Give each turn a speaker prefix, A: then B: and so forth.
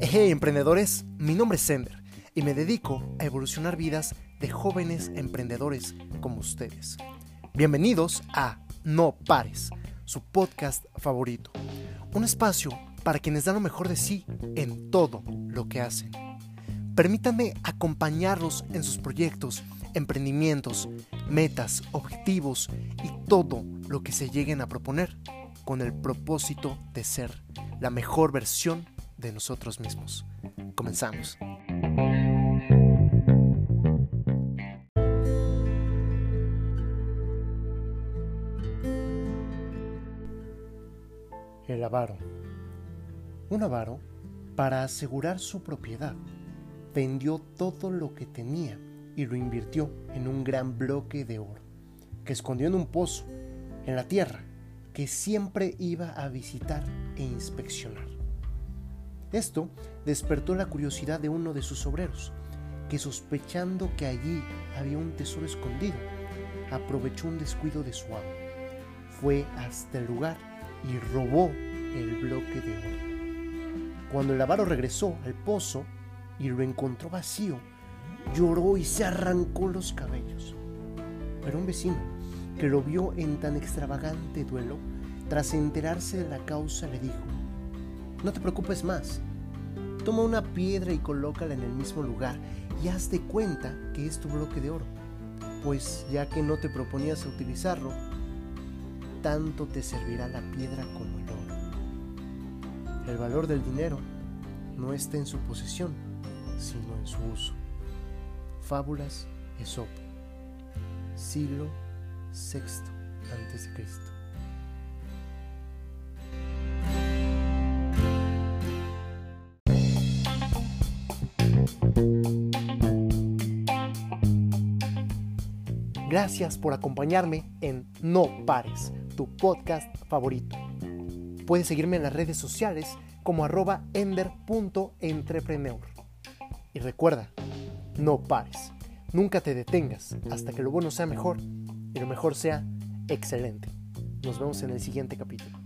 A: Hey emprendedores, mi nombre es Sender y me dedico a evolucionar vidas de jóvenes emprendedores como ustedes. Bienvenidos a No Pares, su podcast favorito. Un espacio para quienes dan lo mejor de sí en todo lo que hacen. Permítanme acompañarlos en sus proyectos, emprendimientos, metas, objetivos y todo lo que se lleguen a proponer con el propósito de ser la mejor versión de nosotros mismos. Comenzamos. El avaro. Un avaro, para asegurar su propiedad, vendió todo lo que tenía y lo invirtió en un gran bloque de oro, que escondió en un pozo, en la tierra, que siempre iba a visitar e inspeccionar. Esto despertó la curiosidad de uno de sus obreros, que sospechando que allí había un tesoro escondido, aprovechó un descuido de su amo. Fue hasta el lugar y robó el bloque de oro. Cuando el avaro regresó al pozo y lo encontró vacío, lloró y se arrancó los cabellos. Pero un vecino, que lo vio en tan extravagante duelo, tras enterarse de la causa le dijo, no te preocupes más. Toma una piedra y colócala en el mismo lugar y haz de cuenta que es tu bloque de oro. Pues ya que no te proponías utilizarlo, tanto te servirá la piedra como el oro. El valor del dinero no está en su posesión, sino en su uso. Fábulas Esopo, siglo VI a.C. Gracias por acompañarme en No Pares, tu podcast favorito. Puedes seguirme en las redes sociales como arroba ender.entrepreneur. Y recuerda, no pares, nunca te detengas hasta que lo bueno sea mejor y lo mejor sea excelente. Nos vemos en el siguiente capítulo.